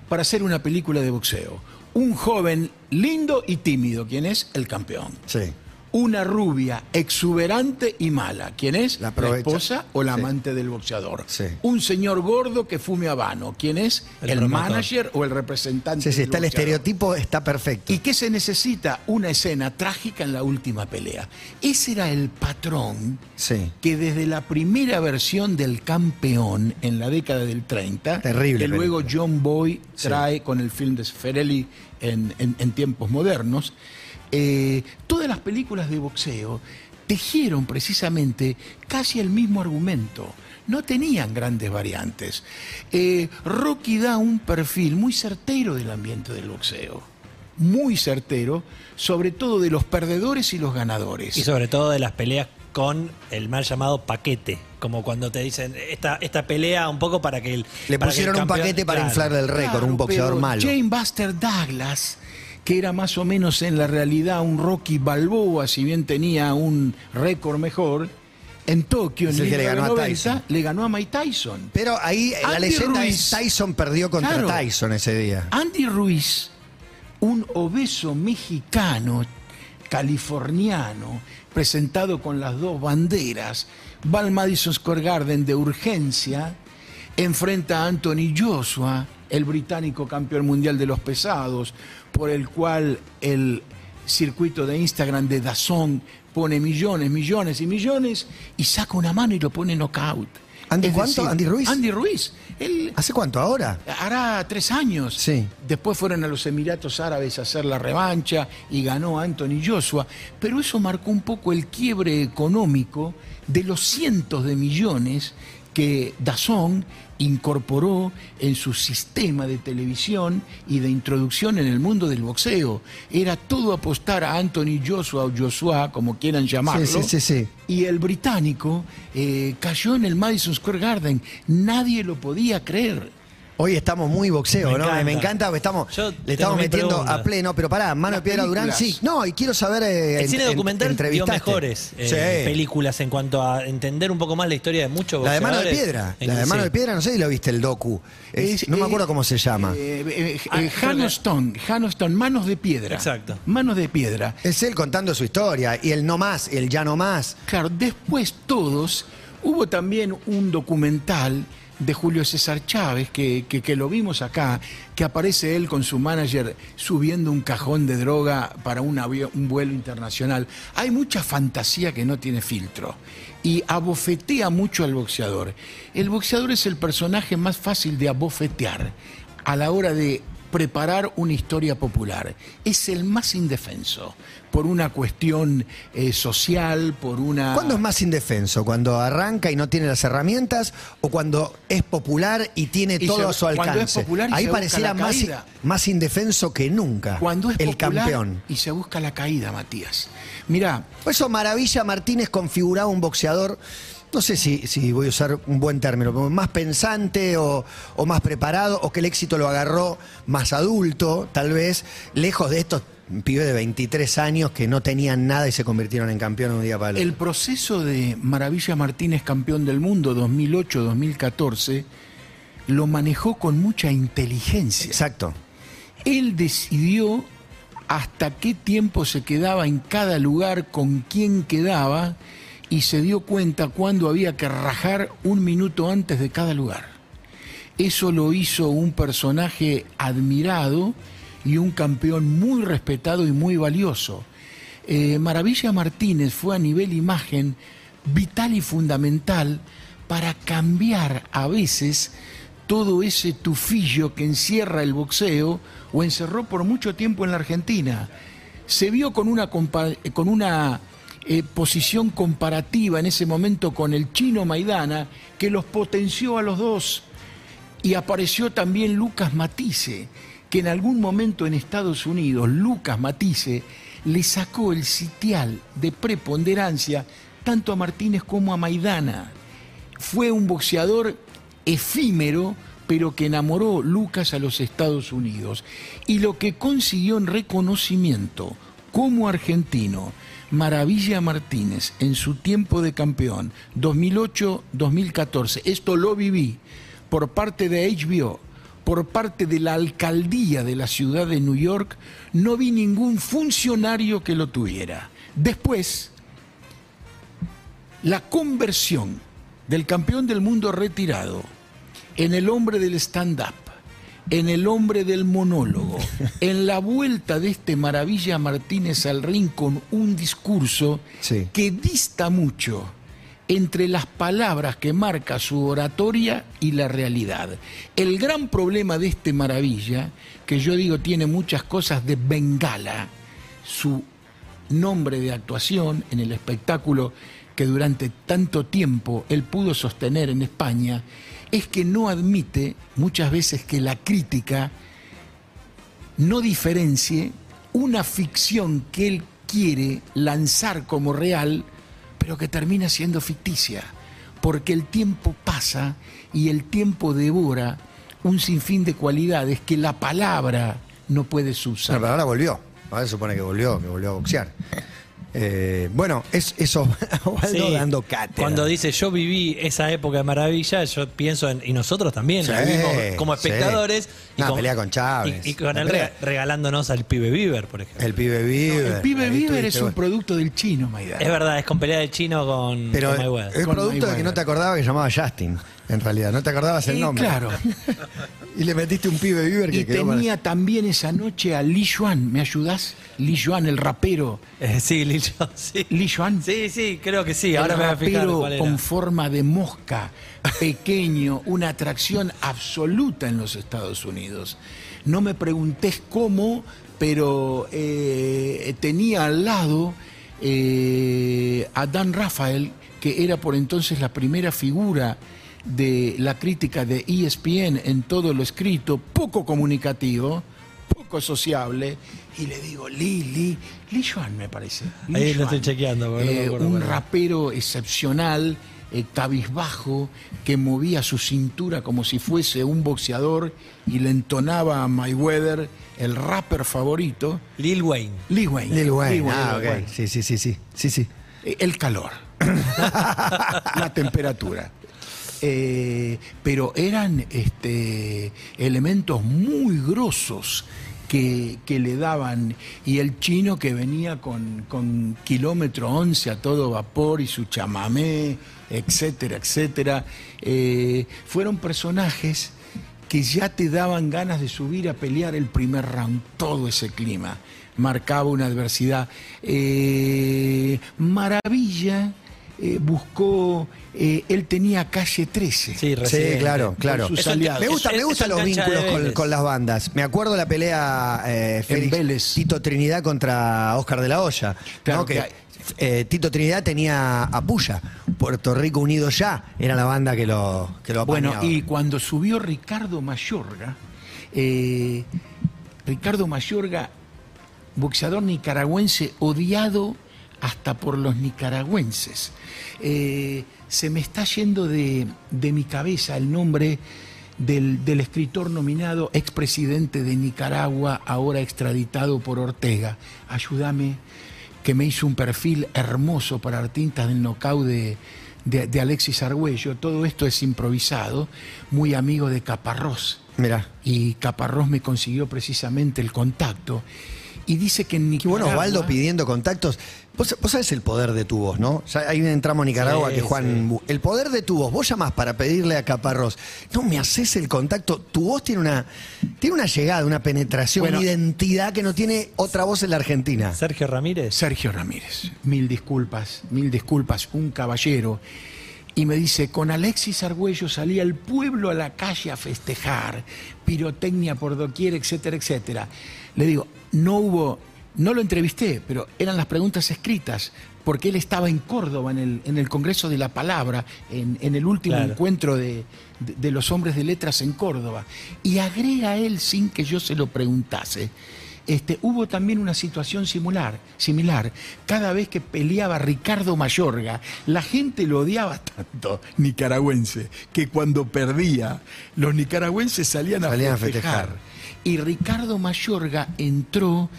S3: para hacer una película de boxeo? Un joven lindo y tímido, ¿quién es? El campeón.
S2: Sí.
S3: Una rubia exuberante y mala, ¿quién es?
S2: La
S3: esposa o la
S2: Sí.
S3: amante del boxeador.
S2: Sí.
S3: Un señor gordo que fume habano, ¿quién es?
S4: El
S3: manager o el representante
S2: Sí, sí,
S3: del
S2: está el estereotipo, está perfecto.
S3: ¿Y qué se necesita? Una escena trágica en la última pelea. Ese era el patrón
S2: Sí.
S3: que desde la primera versión del campeón en la década del 30,
S2: Terrible
S3: que luego
S2: película.
S3: John Boy trae con el film de Sferelli en, en- en tiempos modernos, eh, todas las películas de boxeo tejieron precisamente casi el mismo argumento. No tenían grandes variantes. Eh, Rocky da un perfil muy certero del ambiente del boxeo. Muy certero, sobre todo de los perdedores y los ganadores.
S4: Y sobre todo de las peleas con el mal llamado paquete. Como cuando te dicen esta, esta pelea un poco para que el.
S2: Le
S4: para que el
S2: pusieron un paquete para
S4: Claro.
S2: inflarle el récord,
S3: Claro,
S2: un boxeador
S3: pero
S2: malo.
S3: Jane Buster Douglas, que era más o menos en la realidad un Rocky Balboa, si bien tenía un récord mejor, en Tokio en
S2: el que le ganó a
S3: 1990,
S2: Tyson.
S3: le ganó a Mike Tyson.
S2: Pero ahí la leyenda
S3: Ruiz.
S2: es Tyson perdió contra
S3: Claro.
S2: Tyson ese día.
S3: Andy Ruiz, un obeso mexicano, californiano, presentado con las dos banderas, va al Madison Square Garden de urgencia, enfrenta a Anthony Joshua, el británico campeón mundial de los pesados, por el cual el circuito de Instagram de Dazón pone millones, millones y millones y saca una mano y lo pone knockout.
S2: ¿Andy
S3: Es
S2: cuánto? ¿Andy Ruiz?
S3: Andy Ruiz. Él
S2: ¿Hace cuánto ahora?
S3: hará tres años.
S2: Sí.
S3: Después fueron a los Emiratos Árabes a hacer la revancha y ganó Anthony Joshua. Pero eso marcó un poco el quiebre económico de los cientos de millones que Dazón incorporó en su sistema de televisión y de introducción en el mundo del boxeo. Era todo apostar a Anthony Joshua o Joshua, como quieran llamarlo.
S2: Sí, sí, sí, sí.
S3: Y el británico eh, cayó en el Madison Square Garden. Nadie lo podía creer.
S2: Hoy estamos muy boxeo,
S4: Me
S2: ¿no?
S4: encanta.
S2: Me encanta, estamos,
S4: Yo
S2: le estamos metiendo
S4: pregunta.
S2: a pleno, pero pará, mano de piedra Durán, sí. No, y quiero saber. eh,
S4: El
S2: en-
S4: cine
S2: en-
S4: documental dio mejores eh,
S2: Sí.
S4: películas en cuanto a entender un poco más la historia de muchos
S2: La de mano de
S4: boxeadores.
S2: piedra. La de mano
S4: sí.
S2: de piedra, no sé si lo viste el docu. Es-
S3: Es,
S2: no me
S3: eh,
S2: acuerdo cómo se llama.
S3: Eh, eh,
S4: Ah,
S3: eh,
S4: creo que-
S3: Hanoston, Hanoston, manos de piedra.
S4: Exacto.
S3: Manos de piedra.
S2: Es él contando su historia. Y el no más, el ya no más.
S3: Claro, después todos, hubo también un documental de Julio César Chávez, que, que- lo vimos acá, que aparece él con su manager subiendo un cajón de droga para un, avio- un vuelo internacional. Hay mucha fantasía que no tiene filtro y abofetea mucho al boxeador. El boxeador es el personaje más fácil de abofetear a la hora de preparar una historia popular. Es el más indefenso por una cuestión eh, social, por una...
S2: ¿Cuándo es más indefenso? ¿Cuando arranca y no tiene las herramientas? ¿O cuando es popular y tiene
S3: Y
S2: todo
S3: se-
S2: a su
S3: cuando es
S2: alcance?
S3: popular y
S2: Ahí
S3: se busca
S2: pareciera
S3: la
S2: más,
S3: caída.
S2: más indefenso que nunca.
S3: Cuando es
S2: el
S3: popular
S2: campeón.
S3: y se busca la caída, Matías. Mirá,
S2: Por eso Maravilla Martínez configuraba un boxeador, no sé si, si voy a usar un buen término, pero más pensante o, o más preparado, o que el éxito lo agarró más adulto, tal vez, lejos de estos pibes de 23 años que no tenían nada y se convirtieron en campeón un día para el otro.
S3: el proceso de Maravilla Martínez campeón del mundo 2008-2014 lo manejó con mucha inteligencia.
S2: Exacto.
S3: Él decidió hasta qué tiempo se quedaba en cada lugar, con quién quedaba, y se dio cuenta cuándo había que rajar un minuto antes de cada lugar. Eso lo hizo un personaje admirado y un campeón muy respetado y muy valioso. Eh, Maravilla Martínez fue a nivel imagen vital y fundamental para cambiar a veces todo ese tufillo que encierra el boxeo o encerró por mucho tiempo en la Argentina. Se vio con una, con una eh, posición comparativa en ese momento con el chino Maidana que los potenció a los dos. Y apareció también Lucas Matisse, que en algún momento en Estados Unidos, Lucas Matisse le sacó el sitial de preponderancia tanto a Martínez como a Maidana. Fue un boxeador efímero, pero que enamoró Lucas a los Estados Unidos. Y lo que consiguió en reconocimiento como argentino, Maravilla Martínez, en su tiempo de campeón, 2008-2014, esto lo viví por parte de HBO, por parte de la alcaldía de la ciudad de New York, no vi ningún funcionario que lo tuviera. Después, la conversión del campeón del mundo retirado en el hombre del stand-up, en el hombre del monólogo, en la vuelta de este Maravilla Martínez al ring con un discurso
S2: Sí.
S3: que dista mucho entre las palabras que marca su oratoria y la realidad. El gran problema de este Maravilla, que yo digo tiene muchas cosas de Bengala, su nombre de actuación en el espectáculo que durante tanto tiempo él pudo sostener en España, es que no admite muchas veces que la crítica no diferencie una ficción que él quiere lanzar como real, pero que termina siendo ficticia, porque el tiempo pasa y el tiempo devora un sinfín de cualidades que la palabra no puede subsanar.
S2: pero ahora volvió. Ahora se supone que volvió, que volvió a boxear. Eh, bueno, es eso, Osvaldo
S4: Sí.
S2: dando cátedra.
S4: Cuando dice yo viví esa época de maravilla, yo pienso en. Y nosotros también la
S2: Sí,
S4: vivimos como
S2: sí.
S4: espectadores. y con-
S2: pelea con Chávez.
S4: Y, y con él
S2: pelea.
S4: regalándonos al pibe Bieber, por ejemplo.
S2: El pibe vive.
S3: el pibe Bieber es un producto del chino, Maidana.
S4: Es verdad, es con pelea del chino con,
S2: Pero
S4: con
S2: es
S3: Con
S2: producto de que no te acordaba que llamaba Justin, en realidad. No te acordabas el nombre.
S3: claro.
S2: Y le metiste un pibe viver que
S3: Y
S2: quedó para-
S3: tenía también esa noche a Li Xuan, ¿me ayudás? Li Xuan, el rapero.
S4: Eh, sí, Lillo, sí.
S3: Li Xuan.
S4: Sí, sí, creo que sí.
S3: el
S4: Ahora me voy a fijar
S3: rapero
S4: cuál era.
S3: con forma de mosca, pequeño, una atracción absoluta en los Estados Unidos. No me preguntés cómo, pero eh, tenía al lado eh, a Dan Rafael, que era por entonces la primera figura de la crítica de ESPN en todo lo escrito, poco comunicativo, poco sociable, y le digo, Lee, Lee, Lee Joan me parece. Lee
S4: Ahí lo estoy chequeando, porque no me
S3: Eh,
S4: acuerdo
S3: un rapero excepcional, eh, cabizbajo, que movía su cintura como si fuese un boxeador y le entonaba a Mayweather, el rapper favorito,
S4: Lil Wayne.
S3: Lee Wayne.
S2: Lil Wayne. Ah,
S3: Lil
S2: ok.
S3: Wayne.
S2: Sí, sí, sí, sí. Sí, sí.
S3: Eh, El calor. la temperatura. Eh, pero eran este, elementos muy grosos que, que le daban. Y el chino que venía con, con kilómetro 11 a todo vapor y su chamamé, etcétera, etcétera. Eh, fueron personajes que ya te daban ganas de subir a pelear el primer round, todo ese clima. Marcaba una adversidad. Eh, Maravilla eh, buscó, eh, él tenía calle 13.
S4: Sí,
S2: Sí,
S4: recién.
S2: claro, claro.
S3: sus
S2: Eso-
S3: aliados.
S2: me
S4: Eso-
S2: gustan los vínculos con, las bandas. Me acuerdo la pelea eh, Félix-
S3: Vélez.
S2: Tito Trinidad contra Oscar de la Hoya.
S3: Claro
S2: ¿no?
S3: que
S2: eh, Tito Trinidad tenía a Puya. Puerto Rico Unido ya era la banda que lo, que lo
S3: Bueno, y cuando subió Ricardo Mayorga, eh, Ricardo Mayorga, boxeador nicaragüense odiado hasta por los nicaragüenses. Eh, se me está yendo de, de mi cabeza el nombre del, del escritor nominado, expresidente de Nicaragua, ahora extraditado por Ortega. Ayúdame, que me hizo un perfil hermoso para artistas del knockout de, de- de Alexis Argüello. Todo esto es improvisado, muy amigo de Caparrós
S2: Mirá.
S3: y Caparrós me consiguió precisamente el contacto. Y dice que en
S2: Qué
S3: Nicaragua...
S2: bueno, Osvaldo pidiendo contactos. Vos, vos sabés el poder de tu voz, ¿no? Ya ahí entramos a Nicaragua,
S4: Sí,
S2: que Juan. El poder de tu voz. Vos llamás para pedirle a Caparrós. No me haces el contacto. Tu voz tiene una, tiene una llegada, una penetración,
S3: Bueno.
S2: una identidad que no tiene otra voz en la Argentina.
S4: Sergio Ramírez.
S3: Sergio Ramírez, mil disculpas, mil disculpas, un caballero. Y me dice, con Alexis Argüello salía el pueblo a la calle a festejar, pirotecnia por doquier, etcétera, etcétera. Le digo, no hubo, no lo entrevisté, pero eran las preguntas escritas, porque él estaba en Córdoba, en el, en el Congreso de la Palabra, en, en el último
S4: Claro.
S3: encuentro de, de- de los hombres de letras en Córdoba. Y agrega él, sin que yo se lo preguntase, este, hubo también una situación similar, similar. Cada vez que peleaba Ricardo Mayorga, la gente lo odiaba tanto, nicaragüense, que cuando perdía, los nicaragüenses salían a,
S2: Salían a
S3: festejar.
S2: festejar.
S3: Y Ricardo Mayorga entró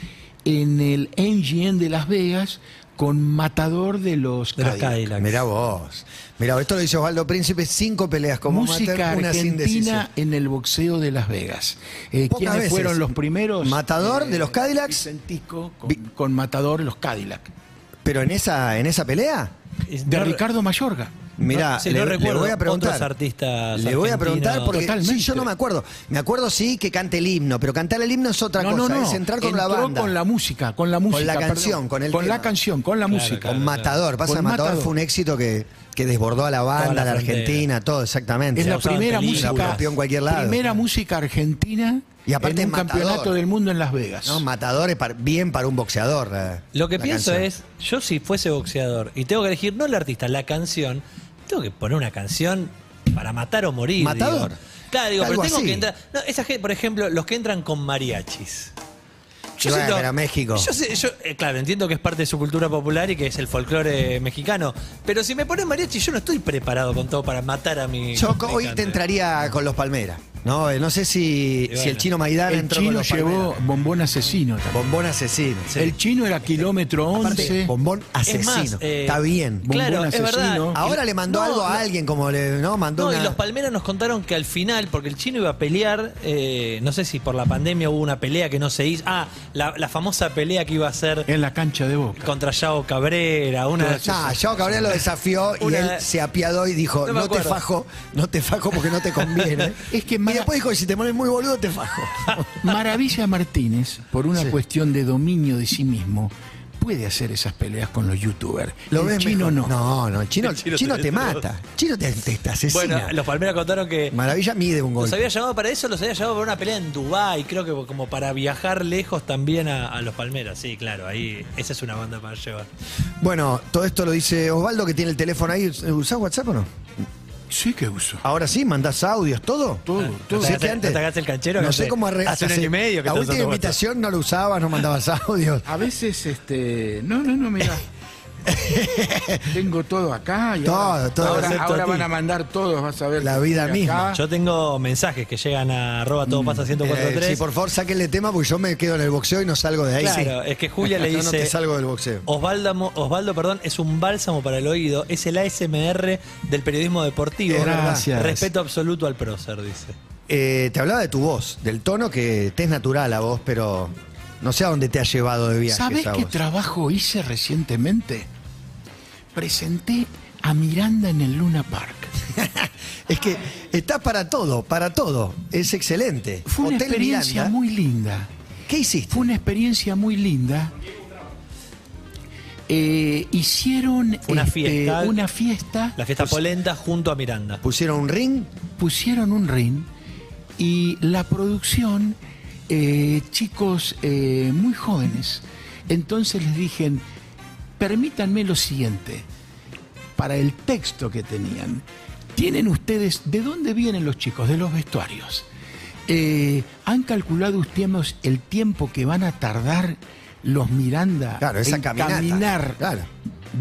S3: en el MGM de Las Vegas con Matador de los
S4: De los
S3: Cadillacs.
S4: Cadillacs.
S2: Mirá vos. Mirá, esto lo hizo Osvaldo Príncipe, cinco peleas como
S3: Música
S2: amateur, una sin decisión.
S3: argentina en el boxeo de Las Vegas. Eh, ¿Quiénes
S2: veces.
S3: fueron los primeros?
S2: Matador de los Cadillacs.
S3: Vicentico con, con Matador de los Cadillacs.
S2: Pero en esa, en esa pelea,
S3: De
S4: No-
S3: Ricardo Mayorga.
S2: Mirá,
S4: No, sí,
S2: le,
S4: no
S2: le
S4: recuerdo
S2: voy a preguntar.
S4: otros artistas
S2: Le voy a preguntar porque sí, yo no me acuerdo. Me acuerdo sí que cante el himno, pero cantar el himno es otra
S3: no,
S2: cosa,
S3: no, no.
S2: es entrar con la banda.
S3: con la música, con la música.
S2: la
S3: perdón.
S2: canción, con el
S3: Con
S2: tema.
S3: la canción, con la
S4: Claro,
S3: música.
S4: claro.
S2: Con Matador. Pasa
S3: Con
S2: Matador,
S3: Matador.
S2: fue un éxito que, que desbordó a la banda,
S4: la
S2: a la. Argentina, todo, exactamente.
S3: Es la primera
S4: películas.
S3: música.
S2: La rompió en cualquier lado.
S3: Primera música argentina
S2: Y aparte
S3: en un
S2: Matador.
S3: campeonato del mundo en Las Vegas.
S2: No, Matador es par- bien para un boxeador. la-
S4: Lo que
S2: la
S4: pienso
S2: canción.
S4: es, yo si fuese boxeador y tengo que elegir no el artista, la canción, tengo que poner una canción para matar o morir.
S2: Matador.
S4: digo. Claro, digo,
S2: Algo
S4: pero tengo
S2: así.
S4: que entrar. No, esa gente, por ejemplo, los que entran con mariachis.
S2: Y bueno, pero México.
S4: Yo sé- yo, eh, claro, entiendo que es parte de su cultura popular y que es el folclore mexicano. Pero si me pones mariachi, yo no estoy preparado con todo para matar a mi.
S2: Yo hoy te entraría con los Palmeras. No, Eh, no sé si,
S4: bueno.
S2: si el chino Maidana
S3: El
S2: entró con
S3: chino
S2: los
S3: llevó
S2: Palmeras.
S3: bombón asesino también.
S2: Bombón asesino. sí.
S3: El chino era kilómetro
S2: Aparte,
S3: 11.
S2: bombón
S4: Es
S2: asesino.
S4: más, eh,
S2: Está bien.
S4: Claro,
S3: Bombón
S4: es verdad.
S3: asesino.
S2: Ahora le mandó
S4: No,
S2: algo a
S4: no.
S2: alguien, como le, ¿no? Mandó
S4: No,
S2: una.
S4: y los Palmeras nos contaron que al final, porque el chino iba a pelear, eh, no sé si por la pandemia hubo una pelea que no se hizo. Ah, la, la famosa pelea que iba a ser
S3: En la cancha de Boca.
S4: contra Yao Cabrera. Una,
S2: Nah, Yao Cabrera lo desafió y
S4: Una-
S2: él se apiadó y dijo,
S4: No
S2: no,
S4: me
S2: te
S4: acuerdo.
S2: fajo, no te fajo porque no te conviene.
S3: Es que
S2: y
S3: Mara-
S2: después dijo, si te pones muy boludo, te fajo.
S3: Maravilla Martínez, por una
S2: Sí.
S3: cuestión de dominio de sí mismo, puede hacer esas peleas con los youtubers.
S2: ¿Lo
S3: el
S2: ves
S3: chino
S2: mejor?
S3: no.
S2: No, no, chino,
S4: El chino
S2: chino
S4: te
S2: mata. Chino te, te, te asesina.
S4: Bueno, los Palmeras contaron que
S2: Maravilla mide un gol.
S4: los había llamado para eso, los había llamado para una pelea en Dubái, creo que como para viajar lejos también a, a los Palmeras. Sí, claro, ahí esa es una banda para llevar.
S2: Bueno, todo esto lo dice Osvaldo que tiene el teléfono ahí. ¿Usás WhatsApp o no?
S3: Sí que uso.
S2: Ahora sí, mandás audios, todo.
S3: Todo, todo.
S2: Sé
S4: ¿No te
S2: que antes-
S4: el canchero?
S2: No sé cómo arreglar.
S4: Hace un año y medio que
S2: La última invitación no lo usabas, no mandabas audios.
S3: A veces, este. No, no, no, mira. Tengo todo acá. Y
S2: Todo,
S3: ahora,
S2: todo.
S3: Ahora,
S4: Excepto
S3: ahora
S4: a ti.
S3: van a mandar todos, vas a ver.
S2: La vida misma.
S3: acá.
S4: Yo tengo mensajes que llegan a arroba todo pasa 1043.
S2: Eh, sí, por favor, sáquenle tema porque yo me quedo en el boxeo y no salgo de ahí.
S4: Claro,
S2: Sí.
S4: es que Julia le
S2: Yo no te
S4: dice.
S2: salgo del boxeo.
S4: Osvaldo, Osvaldo, perdón, es un bálsamo para el oído, es el ASMR del periodismo deportivo.
S3: Gracias.
S4: Respeto absoluto al prócer, dice.
S2: Eh, te hablaba de tu voz, del tono que te es natural a vos, pero no sé a dónde te ha llevado de viaje
S3: ¿Sabés qué trabajo hice recientemente? Presenté a Miranda en el Luna Park.
S2: Es que está para todo, para todo. Es excelente.
S3: Fue una
S2: Hotel
S3: experiencia
S2: Miranda.
S3: muy linda.
S2: ¿Qué hiciste?
S3: Fue una experiencia muy linda. Eh, hicieron
S4: una
S3: este,
S4: fiesta.
S3: una fiesta,
S4: La fiesta polenta junto a Miranda.
S2: Pusieron un ring.
S3: pusieron un ring y la producción, eh, chicos eh, muy jóvenes. Entonces les dije, permítanme lo siguiente, para el texto que tenían, tienen ustedes, ¿de dónde vienen los chicos? De los vestuarios. Eh, ¿Han calculado ustedes el tiempo que van a tardar los Miranda
S2: Claro,
S3: en caminar
S2: Claro.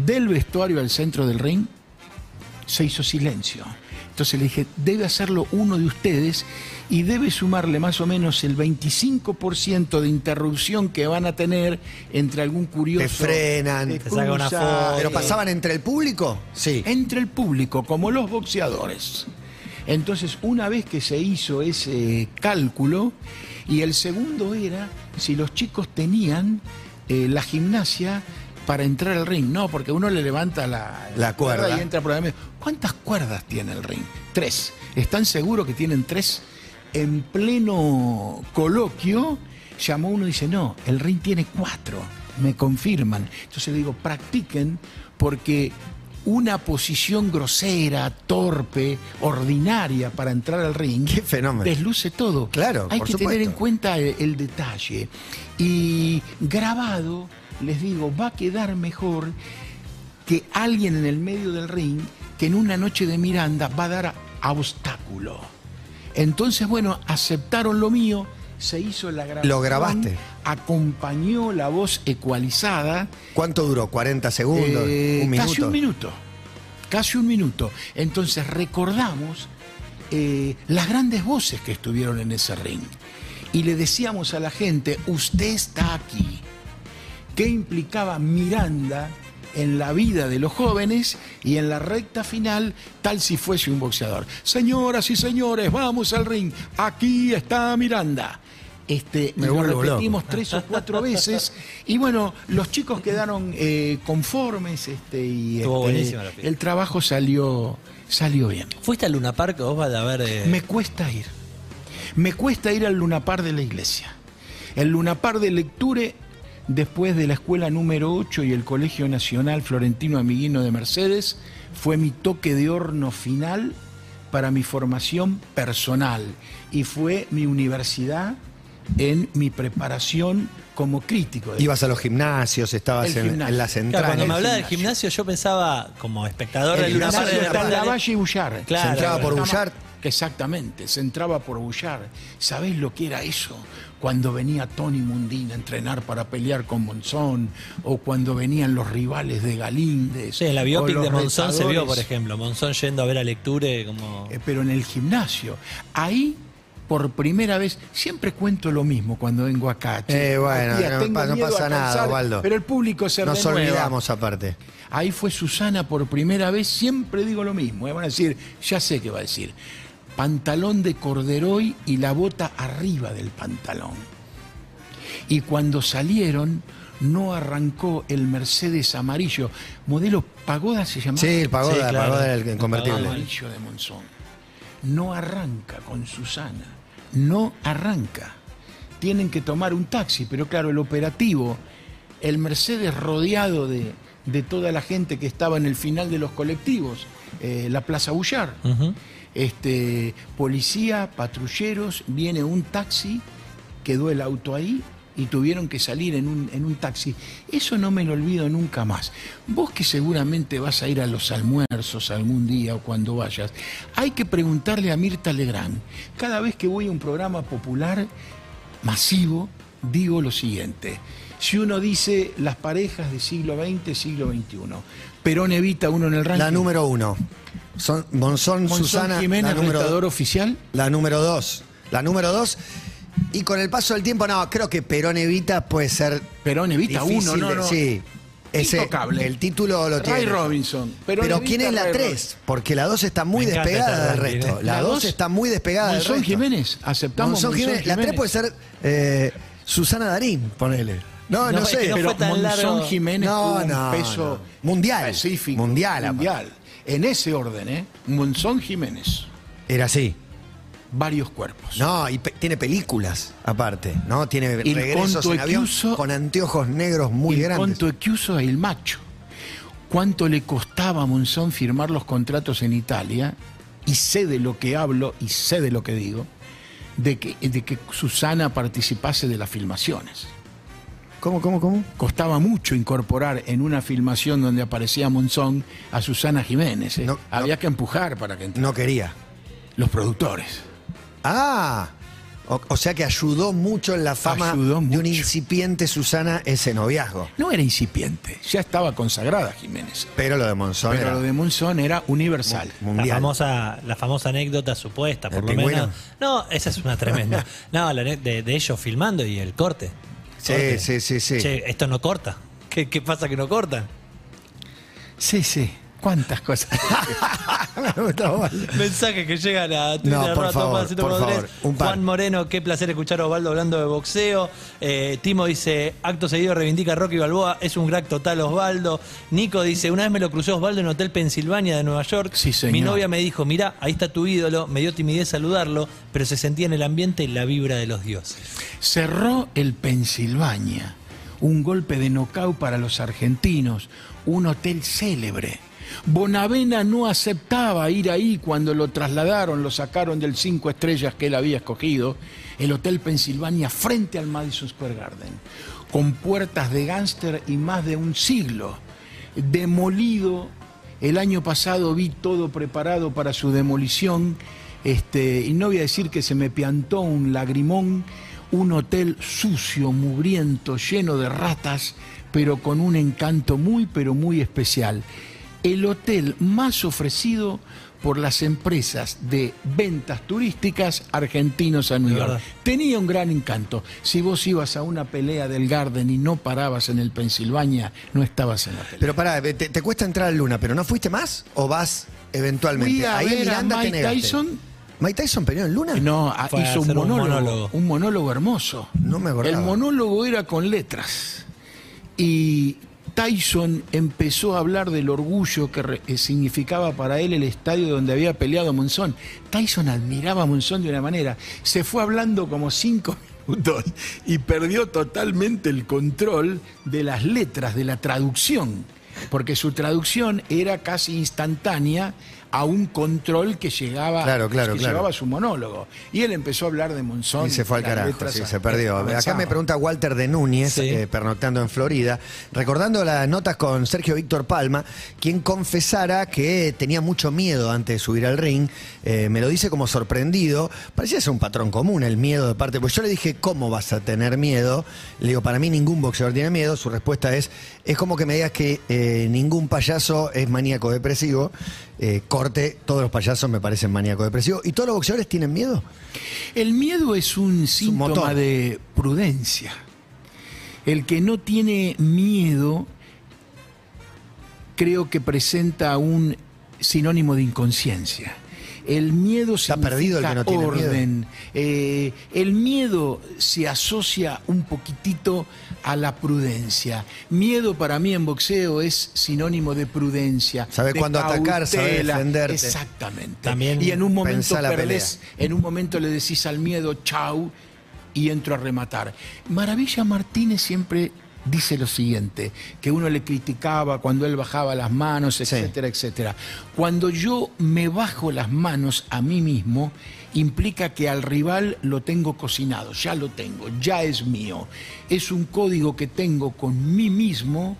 S3: del vestuario al centro del ring? se hizo silencio. Entonces le dije, debe hacerlo uno de ustedes y debe sumarle más o menos el 25% de interrupción que van a tener entre algún curioso.
S2: Te frenan. Te
S4: una foto.
S2: ¿Pero pasaban entre el público? Sí.
S3: entre el público, como los boxeadores. Entonces, una vez que se hizo ese cálculo, y el segundo era si los chicos tenían eh, la gimnasia para entrar al ring. No, porque uno le levanta la,
S2: La cuerda.
S3: y entra por. ¿Cuántas cuerdas tiene el ring? Tres. ¿Están seguros que tienen tres? En pleno coloquio, llamó uno y dice, no, el ring tiene cuatro. Me confirman. Entonces le digo, practiquen porque una posición grosera, torpe, ordinaria para entrar al ring,
S2: Qué fenómeno.
S3: desluce todo.
S2: Claro,
S3: Hay
S2: por
S3: que
S2: supuesto.
S3: tener en cuenta el, el detalle. Y grabado, les digo, va a quedar mejor que alguien en el medio del ring que en una noche de Miranda va a dar a, obstáculo. Entonces, bueno, aceptaron lo mío, se hizo la grabación.
S2: Lo grabaste.
S3: Acompañó la voz ecualizada.
S2: ¿Cuánto duró? ¿40 segundos?
S3: Eh,
S2: ¿Un minuto?
S3: Casi un minuto. Casi un minuto. Entonces recordamos eh, las grandes voces que estuvieron en ese ring. Y le decíamos a la gente, usted está aquí. ¿Qué implicaba Miranda en la vida de los jóvenes y en la recta final, tal si fuese un boxeador? Señoras y señores, vamos al ring. Aquí está Miranda. Este,
S2: Me
S3: lo repetimos tres o cuatro veces. Y bueno, los chicos quedaron eh, conformes este, y este, el trabajo salió, salió bien.
S4: ¿Fuiste al Luna Park, Osvaldo, a ver? eh,
S3: Me cuesta ir. Me cuesta ir al lunapar de la iglesia. El lunapar de lecture, después de la escuela número 8 y el Colegio Nacional Florentino Amiguino de Mercedes, fue mi toque de horno final para mi formación personal y fue mi universidad en mi preparación como crítico. de-
S2: Ibas a los gimnasios, estabas en,
S3: gimnasio.
S2: en las
S4: Claro,
S2: entradas.
S4: cuando me hablaba del
S3: gimnasio.
S4: yo pensaba, como espectador
S2: El gimnasio
S4: Park,
S3: Gimnasio
S2: de
S3: la
S4: Park,
S3: Valle y Bullar.
S4: Claro,
S2: Se entraba por Bullard.
S3: exactamente, se entraba por bullar. ¿Sabés lo que era eso? Cuando venía Tony Mundín a entrenar para pelear con Monzón, o cuando venían los rivales de Galíndez.
S4: Sí, en la biopic
S3: los
S4: de Monzón se vio, por ejemplo. Monzón yendo a ver a Lecture como...
S3: Eh, pero en el gimnasio. Ahí, por primera vez, siempre cuento lo mismo cuando vengo acá.
S2: Eh, bueno,
S3: Tía,
S2: no pasa nada, Osvaldo.
S3: Pero el público se
S2: Nos
S3: renueva.
S2: olvidamos aparte.
S3: Ahí fue Susana por primera vez, siempre digo lo mismo. eh, Van a decir, ya sé qué va a decir. Pantalón de corderoy y la bota arriba del pantalón. Y cuando salieron, no arrancó el Mercedes amarillo. Modelo Pagoda se llamaba.
S2: Sí, el pagoda,
S4: Sí,
S2: el
S4: claro.
S2: pagoda del convertible.
S3: Amarillo de Monzón. No arranca con Susana. No arranca. Tienen que tomar un taxi, pero claro, el operativo, el Mercedes rodeado de, de toda la gente que estaba en el final de los colectivos, eh, la Plaza Bullar. Este, policía, patrulleros, viene un taxi, quedó el auto ahí y tuvieron que salir en un, en un taxi. Eso no me lo olvido nunca más. Vos que seguramente vas a ir a los almuerzos algún día o cuando vayas, hay que preguntarle a Mirta Legrand. Cada vez que voy a un programa popular masivo, digo lo siguiente. Si uno dice las parejas de siglo XX, siglo XXI, Perón evita uno en el ranking.
S2: La número uno. Son, Monzón,
S3: Monzón
S2: Susana,
S3: Jiménez,
S2: la número,
S3: retador oficial.
S2: la número dos. La número dos. Y con el paso del tiempo, no, creo que Perón Evita puede ser.
S3: Perón evita
S2: difícil
S3: uno, no,
S2: de-
S3: no.
S2: Sí. Ese, el título lo tiene.
S3: Ray Robinson.
S2: Pero
S3: evita
S2: ¿quién es la
S3: Ray
S2: 3? Porque la 2 está muy despegada del resto.
S4: ¿eh?
S2: La
S3: La
S2: 2
S3: dos,
S2: está muy despegada del
S3: Monzón
S2: resto.
S3: Jiménez, aceptamos
S2: Monzón
S3: Monzón
S2: Jiménez. La 3
S3: Jiménez.
S2: puede ser eh, Susana Darín, ponele. No, no,
S4: No, es
S2: sé.
S4: que no
S3: Pero
S4: fue tan
S3: Monzón
S4: largo.
S3: Jiménez
S2: No,
S3: tuvo un
S2: no,
S3: peso
S2: no. Mundial.
S3: específico.
S2: Mundial, aparte.
S3: Mundial. En ese orden, ¿eh? Monzón Jiménez.
S2: Era así.
S3: Varios cuerpos.
S2: No, y pe- tiene películas aparte, ¿no? Tiene
S3: Il
S2: regresos en avión
S3: chiuso-
S2: con anteojos negros muy
S3: Il
S2: grandes.
S3: chiuso è il macho. ¿Cuánto le costaba a Monzón firmar los contratos en Italia? Y sé de lo que hablo y sé de lo que digo, de que, de que Susana participase de las filmaciones.
S2: ¿Cómo, cómo, cómo?
S3: Costaba mucho incorporar en una filmación donde aparecía Monzón a Susana Jiménez. ¿eh?
S2: No, no.
S3: Había que empujar para que entrara.
S2: No quería.
S3: Los productores.
S2: Ah, o, o sea que ayudó mucho en la fama
S3: Ayudó
S2: de un
S3: mucho.
S2: incipiente Susana ese noviazgo.
S3: No era incipiente, ya estaba consagrada Jiménez.
S2: Pero lo de Monzón
S3: Pero
S2: era
S3: lo de Monzón era universal.
S4: La
S2: mundial.
S4: famosa, la famosa anécdota supuesta, por
S2: ¿El
S4: lo
S2: pingüino?
S4: menos. No, esa es una tremenda. No, la de, de ellos filmando y el corte.
S2: Sí, sí, sí, sí.
S4: Che, esto no corta. ¿Qué, qué pasa que no corta?
S3: Sí, sí. ¿Cuántas cosas?
S4: Mensajes que llegan a Twitter,
S2: No, por favor,
S4: Topaz 100.3.
S2: por favor, un par.
S4: Juan Moreno, qué placer escuchar a Osvaldo hablando de boxeo. Eh, Timo dice, acto seguido reivindica a Rocky Balboa, es un crack total Osvaldo. Nico dice, una vez me lo crucé Osvaldo en Hotel Pensilvania de Nueva York.
S3: Sí, señor.
S4: Mi novia me dijo, mirá, ahí está tu ídolo, me dio timidez saludarlo, pero se sentía en el ambiente la vibra de los dioses.
S3: Cerró el Pensilvania. Un golpe de nocaut para los argentinos. Un hotel célebre. Bonavena no aceptaba ir ahí cuando lo trasladaron, lo sacaron del cinco estrellas que él había escogido, el Hotel Pensilvania frente al Madison Square Garden, con puertas de gánster y más de un siglo, demolido. El año pasado vi todo preparado para su demolición, este, y no voy a decir que se me piantó un lagrimón, un hotel sucio, mugriento, lleno de ratas, pero con un encanto muy, pero muy especial. El hotel más ofrecido por las empresas de ventas turísticas argentinos a New York. Tenía un gran encanto. Si vos ibas a una pelea del Garden y no parabas en el Pensilvania, no estabas en la pelea.
S2: Pero pará, te, te cuesta entrar a Luna, pero ¿no fuiste más o vas eventualmente?
S3: Fui a
S2: Ahí
S3: ver a
S2: Miranda te
S3: Mike. Tyson.
S2: ¿Mike Tyson peleó en Luna?
S3: No, a-
S4: Fue a
S3: hizo un monólogo. un monólogo hermoso.
S2: No me acordaba.
S3: El monólogo era con letras. Y Tyson empezó a hablar del orgullo que eh, significaba para él el estadio donde había peleado Monzón. Tyson admiraba a Monzón de una manera. Se fue hablando como cinco minutos y perdió totalmente el control de las letras, de la traducción. Porque su traducción era casi instantánea a un control que llegaba,
S2: Claro, claro,
S3: que
S2: claro.
S3: llegaba a su monólogo. Y él empezó a hablar de Monzón.
S2: Y se fue al carajo, sí, se perdió. Acá me pregunta Walter de Núñez,
S4: Sí.
S2: eh, pernoctando en Florida, recordando las notas con Sergio Víctor Palma, quien confesara que tenía mucho miedo antes de subir al ring. Eh, me lo dice como sorprendido. Parecía ser un patrón común el miedo de parte. Pues yo le dije, ¿cómo vas a tener miedo? Le digo, para mí ningún boxeador tiene miedo. Su respuesta es, es como que me digas que eh, ningún payaso es maníaco depresivo. Eh, corte, todos los payasos me parecen maníaco depresivo. ¿Y todos los boxeadores tienen miedo?
S3: El miedo es un síntoma de prudencia. El que no tiene miedo creo que presenta un sinónimo de inconsciencia. El miedo significa
S2: perdido el que no tiene miedo.
S3: orden. Eh, el miedo se asocia un poquitito a la prudencia. Miedo para mí en boxeo es sinónimo de prudencia.
S2: Sabe
S3: de
S2: cuándo atacar, sabe
S3: cautela.
S2: defenderte.
S3: Exactamente.
S4: También
S3: y en un momento perdés, en un momento le decís al miedo chau y entro a rematar. Maravilla Martínez siempre dice lo siguiente, que uno le criticaba cuando él bajaba las manos, etcétera, etcétera. Cuando yo me bajo las manos a mí mismo, implica que al rival lo tengo cocinado, ya lo tengo, ya es mío. Es un código que tengo con mí mismo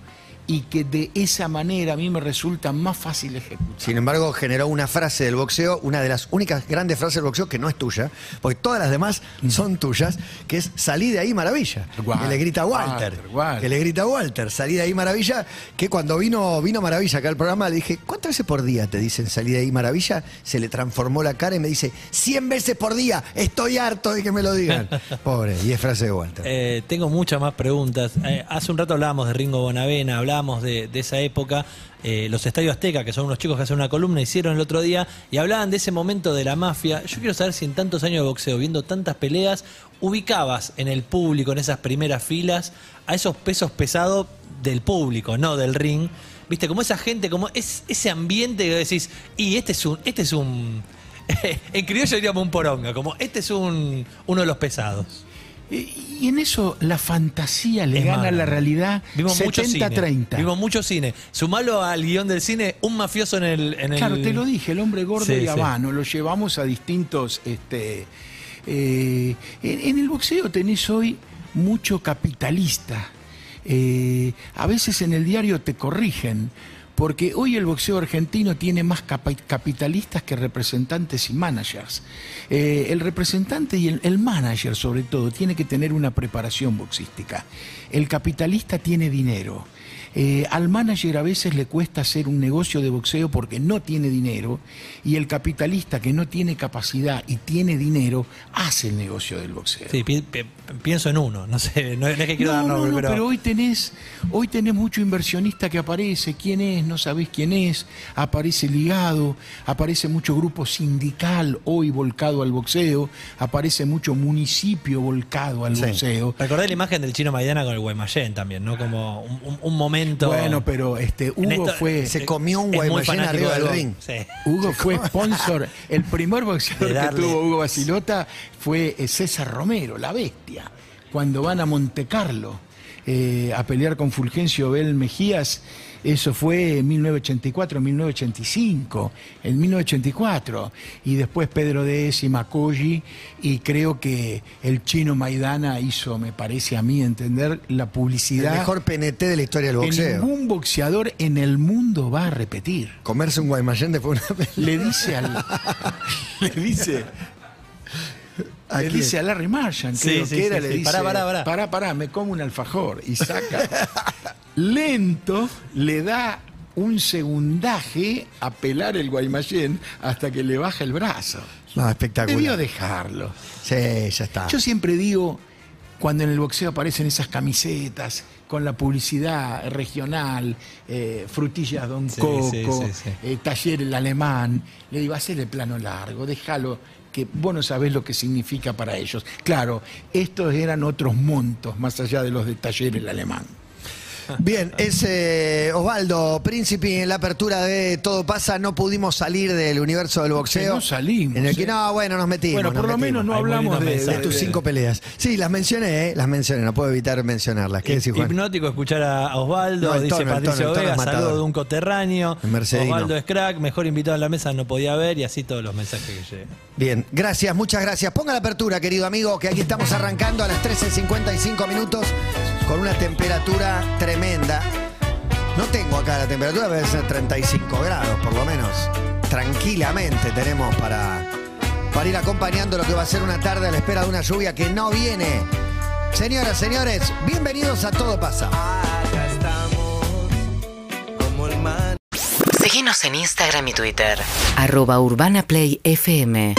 S3: y que de esa manera a mí me resulta más fácil ejecutar.
S2: Sin embargo, generó una frase del boxeo, una de las únicas grandes frases del boxeo que no es tuya, porque todas las demás son tuyas, que es salí de ahí maravilla.
S3: Walter,
S2: que le grita Walter,
S3: Walter, Walter.
S2: Que le grita Walter, salí de ahí maravilla. Que cuando vino, vino Maravilla acá al programa, le dije, ¿cuántas veces por día te dicen salí de ahí maravilla? Se le transformó la cara y me dice, 100 veces por día, estoy harto de que me lo digan. Pobre, y es frase de Walter.
S4: Eh, tengo muchas más preguntas. Eh, hace un rato hablábamos de Ringo Bonavena, hablábamos de, esa época. Eh, los Estadios Azteca, que son unos chicos que hacen una columna, hicieron el otro día y hablaban de ese momento de la mafia. Yo quiero saber si en tantos años de boxeo, viendo tantas peleas, ubicabas en el público, en esas primeras filas, a esos pesos pesados del público, no del ring. Viste, como esa gente, como es, ese ambiente que decís, y este es un, este es un. en criollo diríamos un poronga, como este es un uno de los pesados.
S3: Y y en eso la fantasía le
S4: Es
S3: gana
S4: malo.
S3: a la realidad
S4: Vimos mucho cine.
S3: 70-30.
S4: Vimos mucho cine. Sumalo al guion del cine, un mafioso en el. En el-
S3: Claro, te lo dije, el hombre gordo
S4: Sí,
S3: y
S4: sí.
S3: habano, lo llevamos a distintos... Este, eh, en, en el boxeo tenés hoy mucho capitalista. Eh, a veces en el diario te corrigen, porque hoy el boxeo argentino tiene más capitalistas que representantes y managers. Eh, el representante y el, el manager, sobre todo, tiene que tener una preparación boxística. El capitalista tiene dinero. Eh, al manager a veces le cuesta hacer un negocio de boxeo porque no tiene dinero y el capitalista que no tiene capacidad y tiene dinero hace el negocio del boxeo.
S4: Sí, pi- pi- pienso en uno, no sé, no, es que quiero
S3: No,
S4: dar
S3: no,
S4: nombre,
S3: no,
S4: pero,
S3: pero hoy tenés, hoy tenés mucho inversionista que aparece, quién es, no sabés quién es, aparece ligado, aparece mucho grupo sindical hoy volcado al boxeo, aparece mucho municipio volcado al
S2: Sí.
S3: boxeo.
S4: recordé la imagen del chino Maidana con el Guaymallén también, ¿no? Como un, un- un momento.
S3: Bueno, pero este Hugo
S4: esto-
S3: fue
S2: Se comió un Guaymallén arriba del ring.
S4: Sí.
S3: Hugo fue sponsor, el primer boxeador que tuvo Hugo Basilota fue eh, César Romero, la bestia, cuando van a Monte Carlo eh, a pelear con Fulgencio Bel Mejías, eso fue en 1984, 1985, en 1984, y después Pedro Décima, Macogi, y creo que el chino Maidana hizo, me parece a mí entender, la
S2: El
S3: publicidad
S2: mejor PNT de la historia del
S3: que
S2: boxeo.
S3: ningún boxeador en el mundo va a repetir
S2: Comerse un Guaymallén después de una pelea.
S3: le dice al le dice
S2: ¿A
S3: le dice a Larry Marshall, creo
S4: sí,
S3: que era,
S4: sí,
S3: le dice,
S4: Pará, pará, pará.
S3: pará, pará, me como un alfajor y saca lento, le da un segundaje a pelar el Guaymallén hasta que le baja el brazo.
S2: No, espectacular.
S3: Debió dejarlo.
S2: Sí, ya está.
S3: Yo siempre digo, cuando en el boxeo aparecen esas camisetas con la publicidad regional, eh, frutillas Don Coco, eh, taller el alemán, le digo, hacer el plano largo, déjalo, que vos no sabés lo que significa para ellos. Claro, estos eran otros montos más allá de los de taller el alemán.
S2: Bien, es eh, Osvaldo Príncipe en la apertura de Todo pasa. No pudimos salir del universo del boxeo.
S3: Que no salimos,
S2: En el que
S3: eh.
S2: no, bueno, nos metimos.
S3: Bueno, por lo
S2: metimos.
S3: menos no
S4: Hay
S3: hablamos de,
S2: tus cinco peleas. Sí, las mencioné, ¿eh? Las mencioné, no puedo evitar mencionarlas. ¿Qué decís, Juan?
S4: Hipnótico escuchar a Osvaldo,
S2: No,
S4: dice
S2: tono,
S4: Patricio Vega, saludo de un coterráneo. Osvaldo es crack, mejor invitado en la mesa no podía haber y así todos los mensajes que llegan.
S2: Bien, gracias, muchas gracias. Ponga la apertura, querido amigo, que aquí estamos arrancando a las 13.55 minutos con una temperatura tremenda. No tengo acá la temperatura, debe ser 35 grados por lo menos. Tranquilamente tenemos para, para ir acompañando lo que va a ser una tarde a la espera de una lluvia que no viene. Señoras, señores, bienvenidos a Todo Pasa.
S1: Acá estamos como el mar.
S5: Seguinos en Instagram y Twitter. Arroba Urbana Play FM.